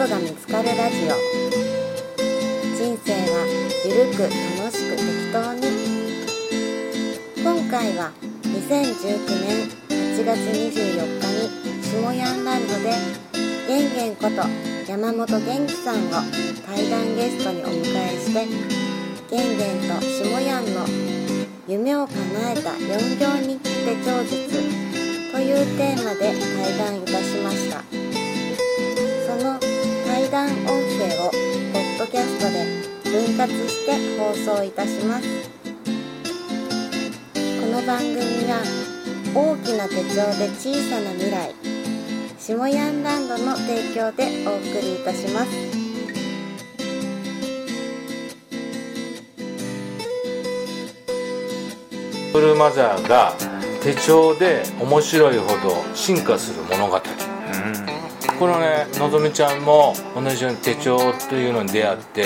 ことが見つかるラジオ。人生はゆるく楽しく適当に。今回は2019年8月24日に下ヤンランドでゲンゲンこと山本元気さんを対談ゲストにお迎えしてゲンゲンと下ヤンの夢を叶えた4行日記手帳術というテーマで対談いたしました。その談音声をポッドキャストで分割して放送いたします。この番組は大きな手帳で小さな未来下ヤンランドの提供でお送りいたします。ブルーマザーが手帳で面白いほど進化する物語、このねのぞみちゃんも同じように手帳というのに出会って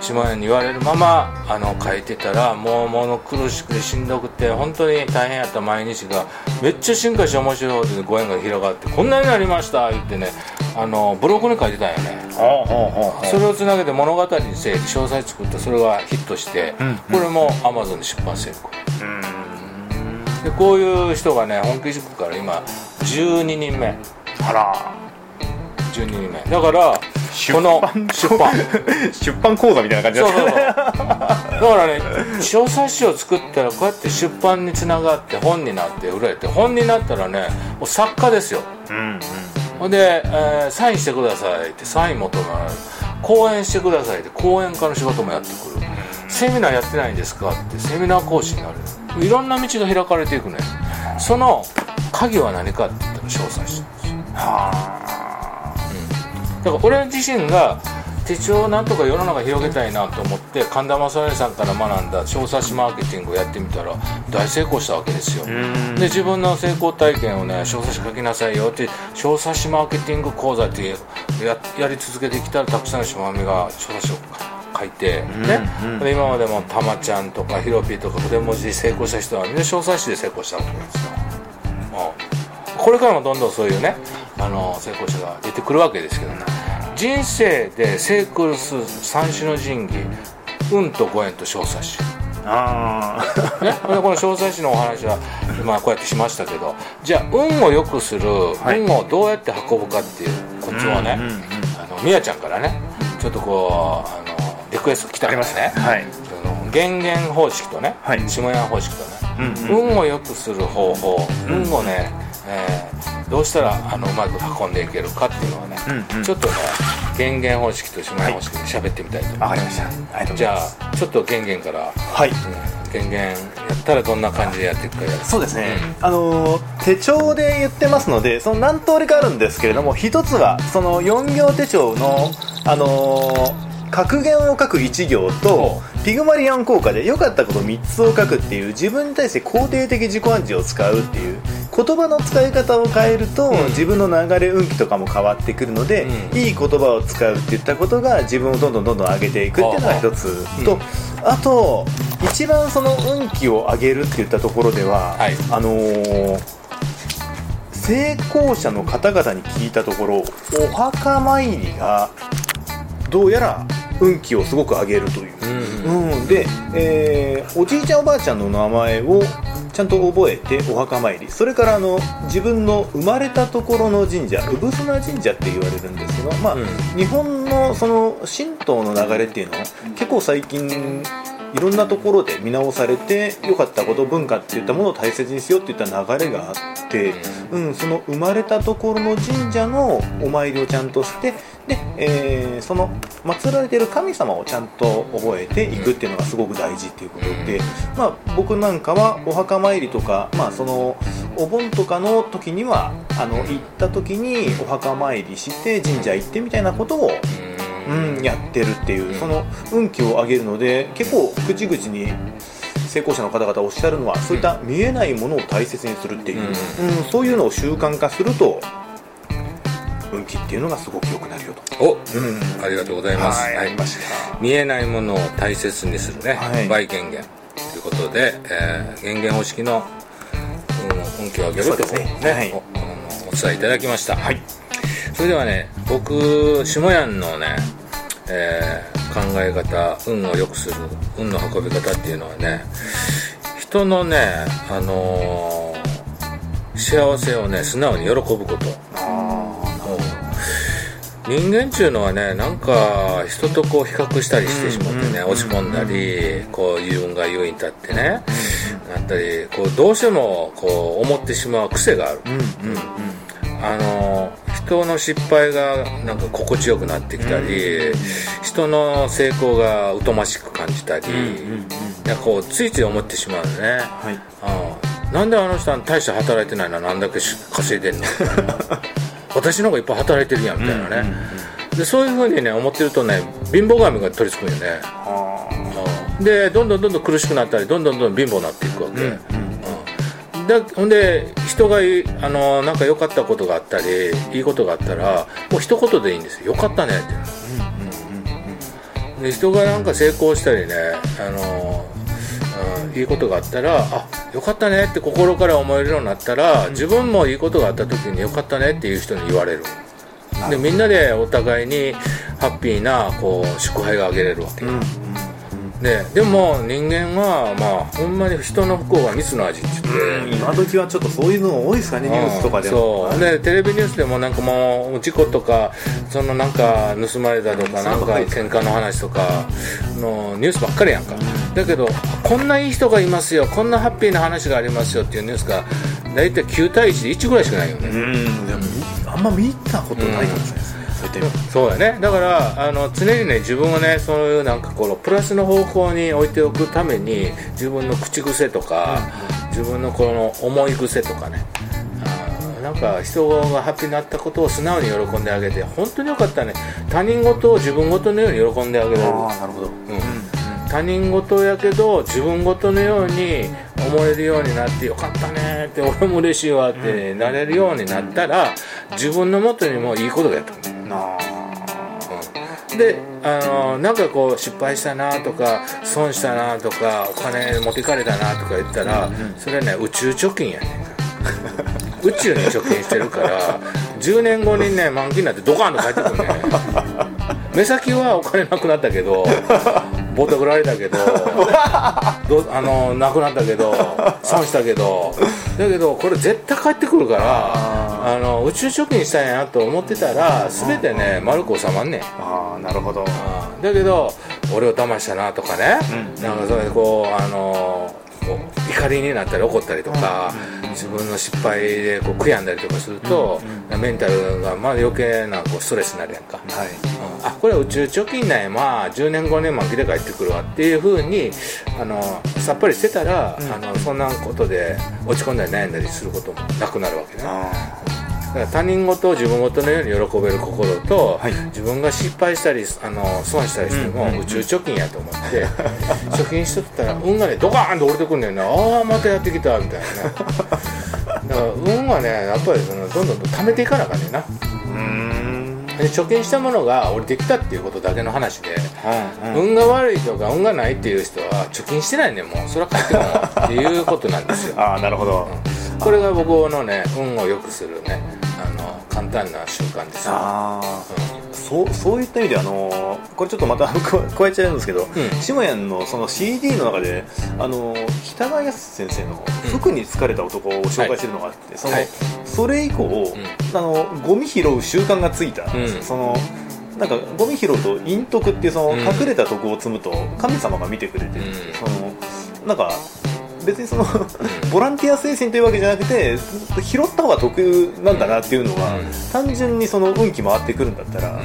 島屋に言われるままあの書いてたらもう物苦しくてしんどくて本当に大変やった毎日がめっちゃ進化して面白いほどご縁が広がってこんなになりました言ってね。あのブログに書いてたんよね。それをつなげて物語にせ詳細作ってそれがヒットして、これもアマゾンで出版成功。でこういう人がね本気塾から今12人目。あら12人目。だから出この版出版。出版講座みたいな感じそうそうそう。ねだからね小冊子を作ったらこうやって出版につながって本になって売れて本になったらねもう作家ですよ。うんうん。ほんで、えーサインしてくださいってサイン求められる。講演してくださいって講演家の仕事もやってくる。セミナーやってないんですかってセミナー講師になる。いろんな道が開かれていくねその鍵は何かって言ったら小冊子はだから俺自身が手帳をなんとか世の中広げたいなと思って神田正則さんから学んだ小冊子マーケティングをやってみたら大成功したわけですよ。ん。で自分の成功体験をね小冊子書きなさいよって小冊子マーケティング講座ってややり続けてきたらたくさんの島みが小冊子を書いて、ね。うん。で今までもたまちゃんとかひろぴーとか筆文字で成功した人はみんな小冊子で成功したわけですよ、うん。これからもどんどんそういうねあの成功者が出てくるわけですけどね。人生で成功する三種の神器運とご縁と小冊子ああね、でこの小冊子のお話は今こうやってしましたけど。じゃあ運を良くする、い。運をどうやって運ぶかっていうコツをね、うんうんうん。あのみやちゃんからねちょっとこうあのリクエスト来たありましたね。はい。その減減方式とね、はい。下屋方式とね、うんうん。運を良くする方法、運をね、えーどうしたらあのうまく運んでいけるかっていうのはね、うんうん。ちょっとね減減方式と下屋方式で喋ってみたいと思います、わかりました。ありがとうごじゃあちょっと減減から。はい。減減やったらどんな感じでやっていくかやる。そうですね、あのー手帳で言ってますのでその何通りかあるんですけれども一つはその4行手帳のあのー格言を書く1行とピグマリアン効果で良かったこと3つを書くっていう自分に対して肯定的自己暗示を使うっていう言葉の使い方を変えると、うん。自分の流れ運気とかも変わってくるので、うん。いい言葉を使うっていったことが自分をどんどんどんどん上げていくっていうのが一つ。うん。と、あと一番その運気を上げるっていったところでは、はい。あのー成功者の方々に聞いたところお墓参りがどうやら運気をすごく上げるという、うん。うん、で、えーおじいちゃんおばあちゃんの名前をちゃんと覚えてお墓参り。それからあの自分の生まれたところの神社産砂神社って言われるんですけど、まあうん。日本のその神道の流れっていうのは結構最近いろんなところで見直されて良かったこと文化っていったものを大切にしようっていった流れがあって、うん、その生まれたところの神社のお参りをちゃんとしてで、えーその祀られている神様をちゃんと覚えていくっていうのがすごく大事っていうことで、まあ、僕なんかはお墓参りとか、まあ、そのお盆とかの時にはあの行った時にお墓参りして神社行ってみたいなことをうん、やってるっていうその運気を上げるので結構口々に成功者の方々おっしゃるのはそういった見えないものを大切にするっていう、うん。うんそういうのを習慣化すると運気っていうのがすごく良くなるよと。お、うんありがとうございます、はい、ありました。見えないものを大切にするね、はい。倍減減ということで、えー、減減方式の、うん、運気を上げるとね、ね。はい。おお伝えいただきました、はい。それではね僕下ヤンのね、えー、考え方運を良くする運の運び方っていうのはね人のねあのー、幸せをね素直に喜ぶこと人間っていうのはねなんか人とこう比較したりしてしまってね、落ち込んだり、こう自分が優位に立ってね、なったりこうどうしてもこう思ってしまう癖がある、あの人の失敗がなんか心地よくなってきたり、人の成功が疎ましく感じたり、なんかこうついつい思ってしまうね、はい、なんであの人は大して働いてないの？なんだけ稼いでんの？私の方がいっぱい働いてるやんみたいなね、でそういうふうにね思ってるとね貧乏神が取りつくんよね。でどんどんどんどん苦しくなったりどんどんどん貧乏になっていくわけ、うん、でほんで人があのなんか良かったことがあったりいいことがあったらもう一言でいいんですよ「よかったね」って、うん、で人がなんか成功したりねあの、うん、いいことがあったら「あよかったね」って心から思えるようになったら自分もいいことがあった時に「よかったね」っていう人に言われる。でみんなでお互いにハッピーなこう祝杯があげれるわけ、うんででも人間はまあほんまに人の不幸は蜜の味って言って今時はちょっとそういうの多いですかねニュースとかでも。そう。でテレビニュースでもなんかもう事故とかそのなんか盗まれたとかなんか喧嘩の話とかのニュースばっかりやんかだけどこんないい人がいますよこんなハッピーな話がありますよっていうニュースが大体9対1で1ぐらいしかないよね。あんま見たことないかもしれないですね。そうやね。だからあの常にね自分をねそういうなんかこのプラスの方向に置いておくために自分の口癖とか、自分のこの思い癖とかね。なんか人がハッピーになったことを素直に喜んであげて本当によかったね。他人事を自分事のように喜んであげられる。あなるほど、うん、他人事やけど自分事のように思えるようになってよかったねって俺も嬉しいわってなれるようになったら自分のもとにもいいことがやってくる。であのなんかこう失敗したなとか損したなとかお金持っていかれたなとか言ったら、それね宇宙貯金やねん。宇宙に貯金してるから10年後にね満期になってドカンと帰ってくるね。目先はお金なくなったけどボタ振られたけど どあのなくなったけど損したけど。だけどこれ絶対帰ってくるからあの宇宙貯金したんやと思ってたら全てね丸く収まんねん。ああなるほど。だけど俺を騙したなとかね、うん、なんかそれこうあの怒りになったり怒ったりとか、自分の失敗でこう悔やんだりとかすると、メンタルがまあ余計なこうストレスになるやんか、はい。うん、あこれは宇宙貯金なんや。まあ10年後年満期で帰ってくるわっていうふうにあのさっぱりしてたら、あのそんなことで落ち込んだり悩んだりすることもなくなるわけね。だから他人事を自分事のように喜べる心と、はい、自分が失敗したりあの損したりしても、宇宙貯金やと思って。貯金しとったら運がねドカーンと降りてくんねんな。ああまたやってきたみたいな。ねだから運はねやっぱりそのどんどんと貯めていかなあかんねんな。で貯金したものが降りてきたっていうことだけの話で、うんうん、運が悪いとか運がないっていう人は貯金してないねもう。それは帰ってこないっていうことなんですよ。ああなるほど、うん、これが僕のね運を良くするね簡単な習慣ですああ、うん、そうそういった意味であのこれちょっとまた 加えちゃうんですけど、うん、下屋のその CD の中であの北川康先生の「服に疲れた男」を紹介してるのがあって、うん、その、はい、それ以降、うん、あのゴミ拾う習慣がついた、そのなんかゴミ拾うと陰徳っていうその隠れた徳を積むと神様が見てくれてる、そのなんか別にその ボランティア精神というわけじゃなくて拾った方が得なんだなっていうのは、単純にその運気回ってくるんだったら、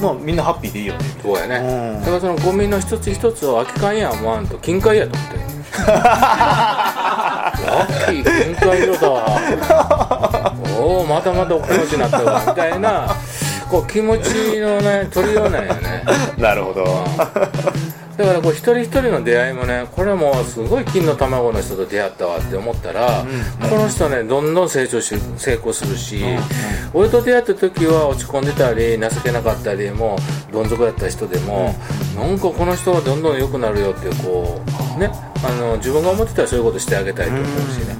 まあみんなハッピーでいいよね。そうやね、だからそのゴミの一つ一つを空き缶や思わんと金塊やと思って。ラッキー金塊色だわおおまたまたお気持ちになったわみたいなこう気持ちのね取りようなんやね。なるほど、だからこう一人一人の出会いもねこれはもうすごい金の卵の人と出会ったわって思ったら、うん、この人ねどんどん成長し成功するし、うん、俺と出会った時は落ち込んでたり情けなかったりもうどん底だった人でも、うん、なんかこの人はどんどん良くなるよってこうねあの自分が思ってたらそういうことしてあげたいと思うしね。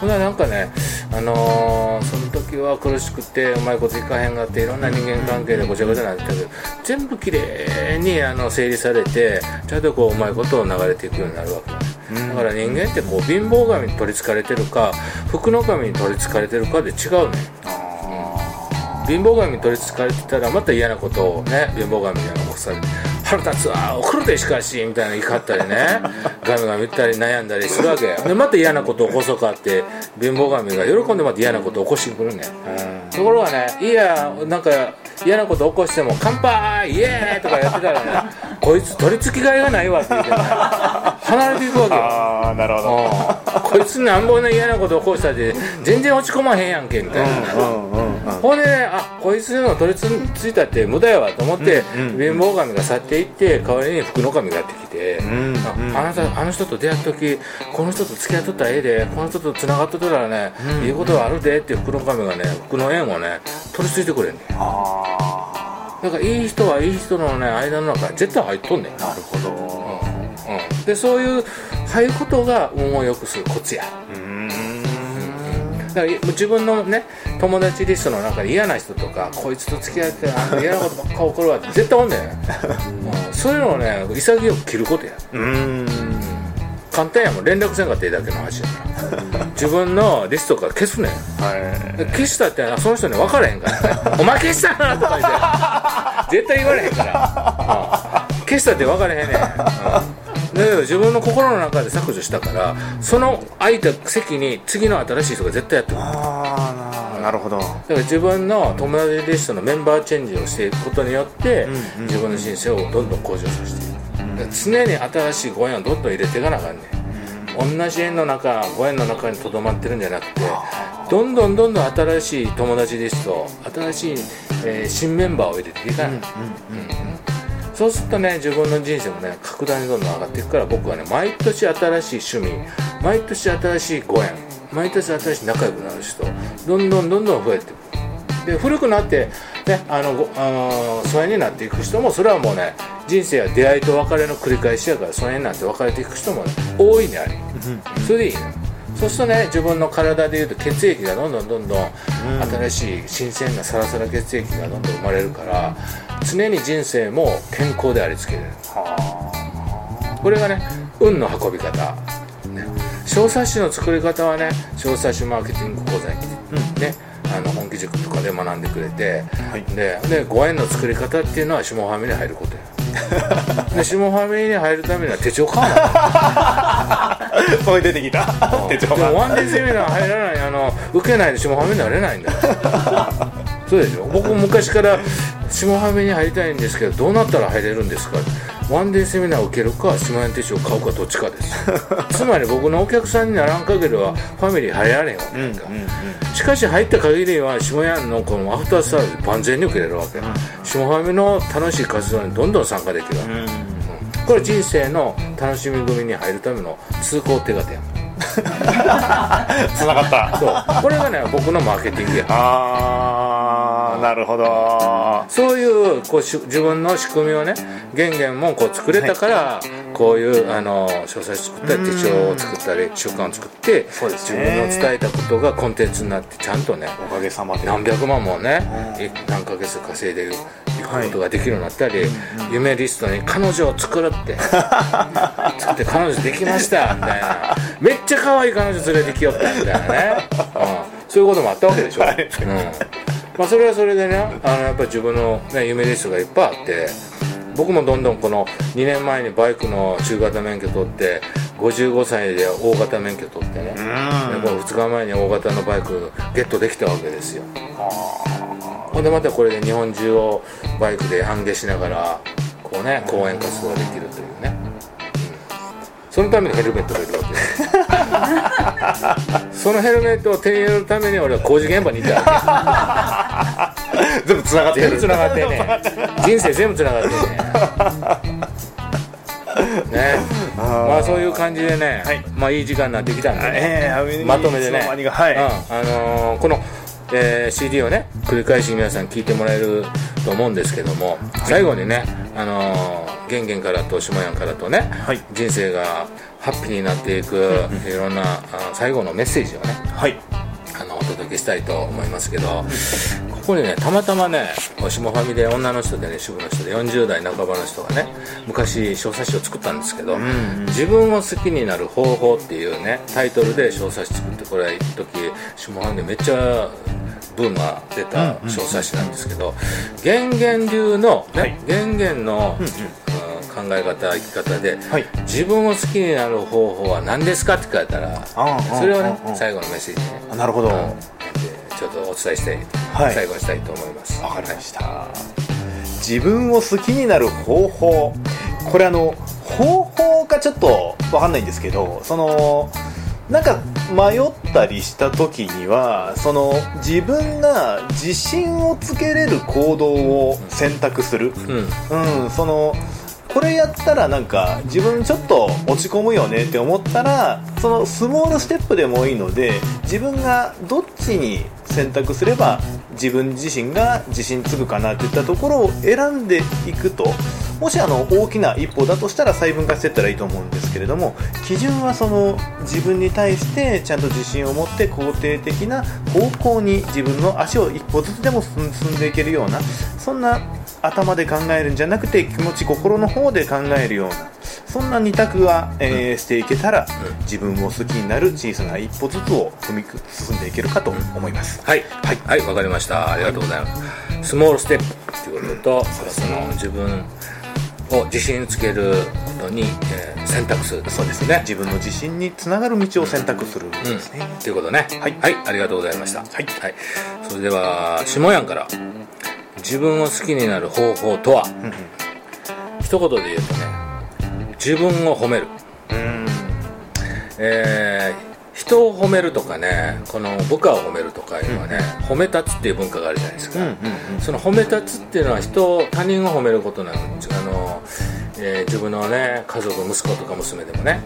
ほななんかね、あのー、その時は苦しくてうまいこといかへん。がっていろんな人間関係でごちゃごちゃになってたけど全部きれいにあの整理されてちゃんとこううまいことを流れていくようになるわけだから人間ってこう貧乏神に取りつかれてるか福の神に取りつかれてるかで違うね貧乏神に取りつかれてたらまた嫌なことをね貧乏神に起こされて腹立つわ怒るでしかしみたいな怒ったりね。ガミガミ言ったり悩んだりするわけでまた嫌なことを起こそうかって貧乏神が喜んでまた嫌なことを起こしてくるね。ところがねいやなんか嫌なこと起こしても「乾杯イエーイ!」とかやってたらね こいつ取り付きがいがないわって言ってね。離れていくわけよ。ああなるほど。うん。こいつなんぼね嫌なこと起こしたって全然落ち込まへんやんけみたいなね、うんうんうんほん。でねあこいつの取りついたって無駄やわと思って、うんうん貧乏神が去っていって代わりに福の神がやってきて、んああなたあの人と出会った時この人と付き合っとったらええでこの人とつながっとったらね、いいことがあるでって福の神がね福の縁をね取り付いてくれんねあだからいい人はいい人のね間の中に絶対入っとんねん。あなるほど。うん、でそういう入ることが運を良くするコツや。うん。だから自分のね友達リストの中で嫌な人とかこいつと付き合ってあの嫌なことばっか起こるわって絶対おんね。ん、うん、そういうのをね潔く切ることや。うん。簡単やもん。連絡せんかっていいだけの話やから。自分のリストから消すねん。はい。で消したってその人に分からへんからね「お前消したな!」とか言って。絶対言われへんから、うん。消したって分からへんねん、うん。だけど自分の心の中で削除したからその空いた席に次の新しい人が絶対やってくるなるほど。だから自分の友達リストのメンバーチェンジをしていくことによって、んうん自分の人生をどんどん向上させていく、常に新しいご縁をどんどん入れていかなあかんねん、同じ縁の中ご縁の中にとどまってるんじゃなくてどんどんどんどん新しい友達リスト新しい、えー新メンバーを入れていかない、そうするとね自分の人生もね格段にどんどん上がっていくから僕はね毎年新しい趣味毎年新しいご縁毎年新しい仲良くなる人どんどんどんどん増えていく。で古くなって、ね、あのごあの疎遠になっていく人もそれはもうね人生は出会いと別れの繰り返しやから疎遠になって別れていく人も、ね、大いにあり、それでいいの。そうするとね自分の体でいうと血液がどんどんどんどん新しい新鮮なサラサラ血液がどんどん生まれるから常に人生も健康でありつけれる。これがね運の運び方、ね、小冊子の作り方はね小冊子マーケティング講座に来て、ねあの本気塾とかで学んでくれて、はい。ででご縁の作り方っていうのは下ファミに入ることや。で下ファミに入るためには手帳買わなそれ出てきた。手帳でもがワンデーセミナー入らない。あの受けないで下ファミになれないんだ。よ そうでしょ？僕昔から下ファミに入りたいんですけどどうなったら入れるんですか？ワンデーセミナーを受けるか下屋手帳を買うかどっちかです。つまり僕のお客さんにならん限りはファミリー入られへんわけ。やんか、しかし入った限りは下屋のこのアフターサービス万全に受けれるわけ、下ファミの楽しい活動にどんどん参加できるわけ、これ人生の楽しみ組に入るための通行手形やん。つながった。そう。これがね僕のマーケティングや。ああなるほど。そういうこうし自分の仕組みをね玄々もこう作れたから、こういうあの書斎作ったり手帳を作ったり習慣を作って自ね。分の伝えたことがコンテンツになってちゃんとねおかげさまで。何百万もね、い何ヶ月稼いでい。くことができるようになったり、夢リストに彼女を作るって。作って彼女できましたみたいな。めっちゃ可愛い彼女連れてきよったみたいなね、うん、そういうこともあったわけでしょ、うんまあ、それはそれでねあのやっぱり自分の、ね、夢リストがいっぱいあって僕もどんどんこの2年前にバイクの中型免許取って55歳で大型免許取ってね、でこの2日前に大型のバイクゲットできたわけですよ。ほんでまたこれで日本中をバイクで半下しながらこうね講演活動ができるというね、うん。そのためにヘルメットがいるわけです。そのヘルメットを手に入れるために俺は工事現場にいたわ全部つながってる。け全部つながってんねん。人生全部つながってんねん。ね。まあそういう感じでね、はい。まあいい時間になってきたんでね、ええまとめてね。はい、うん。あのーこの、えー CD をね繰り返し皆さん聞いてもらえると思うんですけども、最後にね、あのーゲンゲンからと下ヤンからとね、はい。人生がハッピーになっていくいろんなあ最後のメッセージをね、はい。あのお届けしたいと思いますけどここにねたまたまね下ファミで女の人でね主婦の人で40代半ばの人がね昔小冊子を作ったんですけど、自分を好きになる方法っていうねタイトルで小冊子作ってこれ一時下ファミでめっちゃブームが出た小冊子なんですけど、源元流の、ねはい。源元の、うん考え方生き方で、はい。自分を好きになる方法は何ですかって聞かれたらそれをね最後のメッセージでね。あなるほど。うん。でちょっとお伝えして、はい。最後にしたいと思います。わかりました。自分を好きになる方法。これあの方法かちょっとわかんないんですけどそのなんか迷ったりした時にはその自分が自信をつけれる行動を選択する、うん。うん、そのこれやったらなんか自分ちょっと落ち込むよねって思ったらそのスモールステップでもいいので自分がどっちに選択すれば自分自身が自信つくかなっていったところを選んでいくともしあの大きな一歩だとしたら細分化していったらいいと思うんですけれども基準はその自分に対してちゃんと自信を持って肯定的な方向に自分の足を一歩ずつでも進んでいけるようなそんな頭で考えるんじゃなくて気持ち心の方で考えるようなそんな二択は、えーしていけたら、自分を好きになる小さな一歩ずつを踏み進んでいけるかと思います、はい。はい。はいわかりました。ありがとうございます、スモールステップっていうこととその自分を自信つけることに、えー選択する。そうですね。自分の自信につながる道を選択する。ん。ですね、ということね。はい。ありがとうございました。はい。それでは下やんから自分を好きになる方法とは、うんうん一言で言うとね自分を褒める。うんえー人を褒めるとかねこの部下を褒めるとかいうのはね、褒め立つっていう文化があるじゃないですか、うんうんその褒め立つっていうのは人を他人を褒めることなんです。あの、えー自分のね家族息子とか娘でもね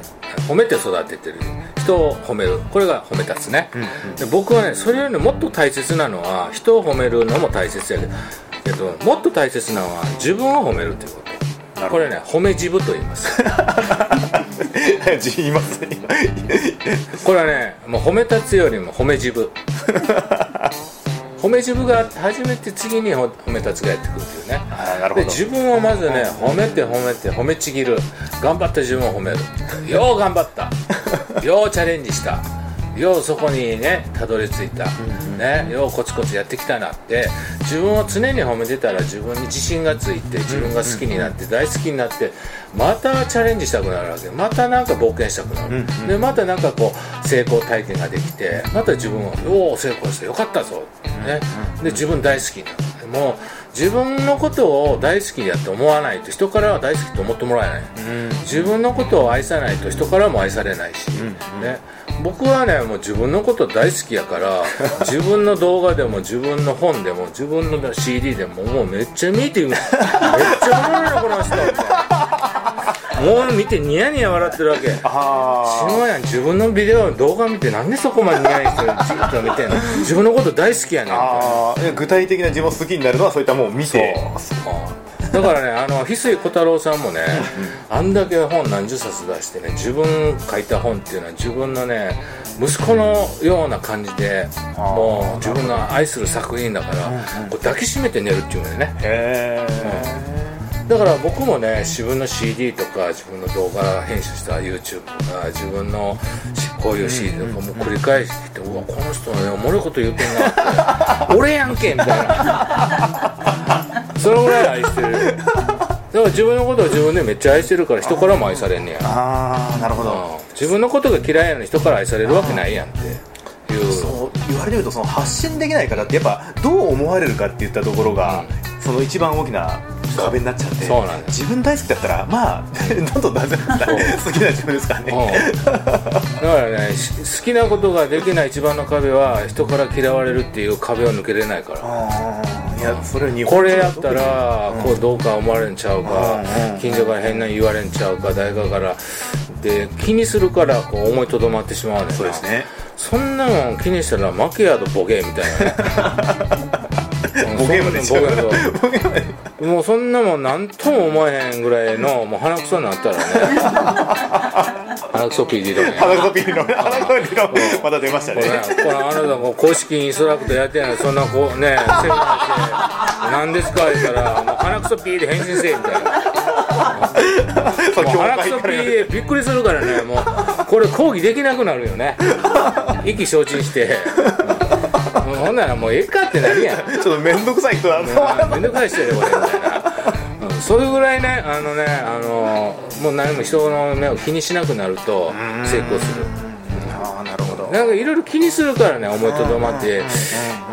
褒めて育ててる。人を褒める。これが褒め立つね、で僕はねそれよりもっと大切なのは人を褒めるのも大切やけどけどもっと大切なのは自分を褒めるっていうことこれね褒め自分と言います。言いますねこれはねもう褒め立つよりも褒め自分。褒め自分があって初めて次に褒め立つがやってくるっていうね。なるほど。で自分をまずね褒めて褒めて褒めちぎる。頑張った自分を褒める。よう頑張った。ようチャレンジしたようそこにねたどり着いた、ね、ようコツコツやってきたなって。自分を常に褒めてたら自分に自信がついて自分が好きになって大好きになってまたチャレンジしたくなるわけ。またなんか冒険したくなる、でまたなんかこう成功体験ができてまた自分を「おお成功してよかったぞ」ね、で自分大好きになる。もう自分のことを大好きやって思わないと人からは大好きと思ってもらえない、自分のことを愛さないと人からも愛されないし、ね、僕はねもう自分のこと大好きやから 自分の動画でも自分の本でも自分の CD でももうめっちゃ見てめっちゃおもろいなこの人。みたいなもう見てニヤニヤ笑ってるわけ。あ下やん自分のビデオ動画見てなんでそこまでニヤニヤしてるじっと見てんの？自分のこと大好きやねん。あー。具体的な自分を好きになるのはそういったもんを見て。うんだからねあの翡翠小太郎さんもねあんだけ本何十冊出してね自分書いた本っていうのは自分のね息子のような感じでもう自分の愛する作品だからこう抱きしめて寝るっていうのよね。へだから僕もね自分の CD とか自分の動画編集した YouTube とか自分のしこういう CD とかも繰り返してきて、うわこの人ねおもろいこと言うてんなって 俺やんけみたいな。そのぐらい愛してる。だから自分のことを自分でめっちゃ愛してるから人からも愛されんねや。ああなるほど。うん。自分のことが嫌いなのに人から愛されるわけないやんっていう。そう言われてみるとその発信できない方ってやっぱどう思われるかっていったところが、その一番大きな壁になっちゃってそうなん自分大好きだったらまあ どんどん出せ好きな自分ですからね、うん。だからねし好きなことができない一番の壁は人から嫌われるっていう壁を抜けれないから。いやそれは日本これやったらこうどうか思われんちゃうか近所から変な言われんちゃうか誰かからで気にするからこう思いとどまってしまうねそうですね。そんなもん気にしたら負けやとボケみたいなね。ボケまでボケともうそんなもん何とも思えへんぐらいのもう鼻くそになったらね。鼻くそピー理論や鼻くそピーの鼻くそピーのまた出ましたね。これあなたも公式インストラクターやってないそんなこうねセミナーして何ですか言ったらもう鼻くそピーで返信せえみたいな。もう 業鼻くそピ界からーでびっくりするからねもう。これ講義できなくなるよね。意気消沈してもうほんならもうええかってなるやん。ちょっと面倒くさい人だな。めんどくさい人やでこれ。みたいな、うん、それぐらいねあのねあのもう何も人の目を気にしなくなると成功する。ああなるほど。なんかいろいろ気にするからね思いとどまって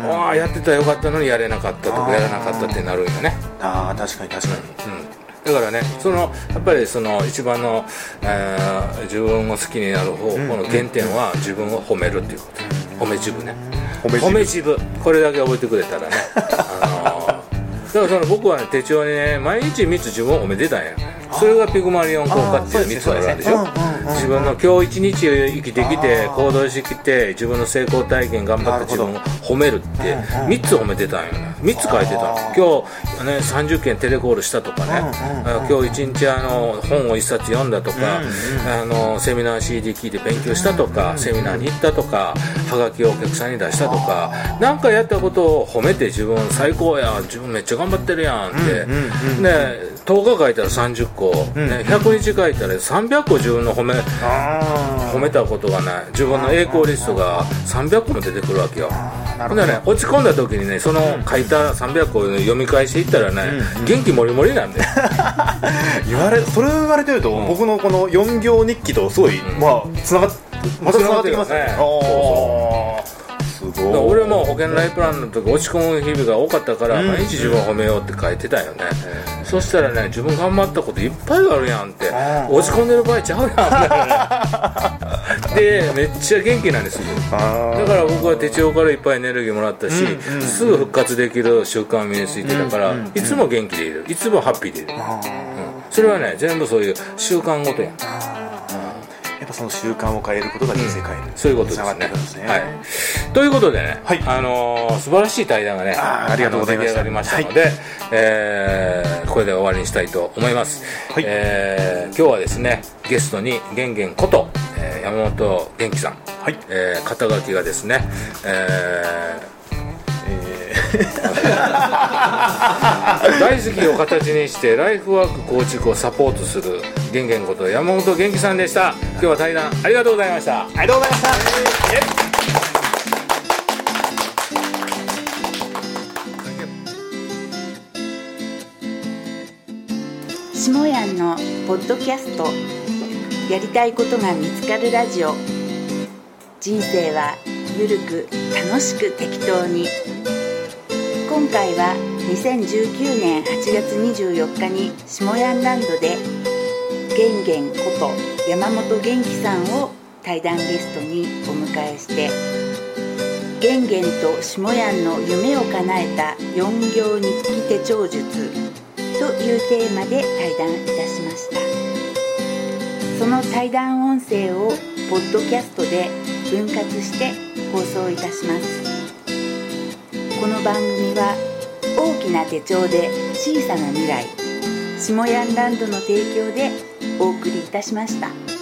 ああやってたらよかったのにやれなかったとかやらなかったってなるんよね。ああ確かに確かに。うん。だからねそのやっぱりその一番の、えー自分を好きになる方法の原点は自分を褒めるっていうこと。褒め自分ね褒め自分褒め自分これだけ覚えてくれたらね。あのー。だからその僕はね手帳にね毎日3つ自分を褒めてたんやそれがピグマリオン効果っていう3つあるわけでしょ自分の今日一日生きてきて行動してきて自分の成功体験頑張った自分を褒めるって3つ褒めてたんよね。3つ書いてたの。今日ね30件テレコールしたとかね。あ今日一日あの本を1冊読んだとかあのセミナー CD 聞いて勉強したとかセミナーに行ったとかはがきをお客さんに出したとか何かやったことを褒めて自分最高や自分めっちゃ頑張ってるやんって。で10日書いたら30個、ね、100日書いたら300個自分の褒めあ褒めたことがない。自分の栄光リストが300個も出てくるわけよ。ほんでね落ち込んだ時にねその書いた300個を読み返していったらね、元気もりもりなんで。あ 言われそれを言われてると、僕のこの4行日記とすごい、まあつながっまたつながってきますね。繋がってるよねあーすごい俺も保険ライフプランの時落ち込む日々が多かったから、毎日自分を褒めようって書いてたよね、そしたらね自分頑張ったこといっぱいあるやんって落ち込んでる場合ちゃうやん でめっちゃ元気なんですよ。あだから僕は手帳からいっぱいエネルギーもらったし、すぐ復活できる習慣を身についてたから、いつも元気でいる。いつもハッピーでいる、うん。それはね全部そういう習慣ごとやんやっぱその習慣を変えることが人生変える、そういうことですね。ね。はい、ということでね、はい。あのー素晴らしい対談がねありがとうございました。あの出来上がりましたので、えーこれで終わりにしたいと思います、はい。えー今日はですねゲストに玄玄こと、えー山本元気さん、はい。えー肩書きがですね、えーえ 大好きを形にしてライフワーク構築をサポートする玄玄こと山本元気さんでした。今日は対談ありがとうございました。ーありがとうございました、下やんのポッドキャスト。やりたいことが見つかるラジオ。人生はゆるく楽しく適当に今回は2019年8月24日に下やんランドでゲンゲンこと山本元気さんを対談ゲストにお迎えしてゲンゲンと下やんの夢を叶えた4行日記手帳術というテーマで対談いたしました。その対談音声をポッドキャストで分割して放送いたします。この番組は大きな手帳で小さな未来下ヤンランドの提供でお送りいたしました。